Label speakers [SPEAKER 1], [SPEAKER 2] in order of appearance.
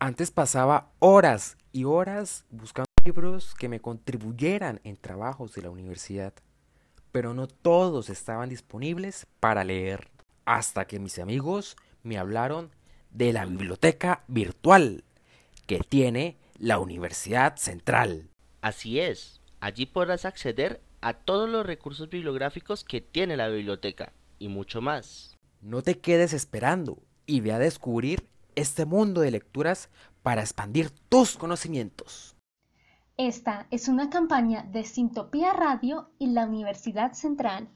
[SPEAKER 1] Antes pasaba horas y horas buscando libros que me contribuyeran en trabajos de la universidad, pero no todos estaban disponibles para leer, hasta que mis amigos me hablaron de la biblioteca virtual que tiene la Universidad Central.
[SPEAKER 2] Así es, allí podrás acceder a todos los recursos bibliográficos que tiene la biblioteca y mucho más.
[SPEAKER 1] No te quedes esperando y ve a descubrir este mundo de lecturas para expandir tus conocimientos.
[SPEAKER 3] Esta es una campaña de Sintopía Radio y la Universidad Central.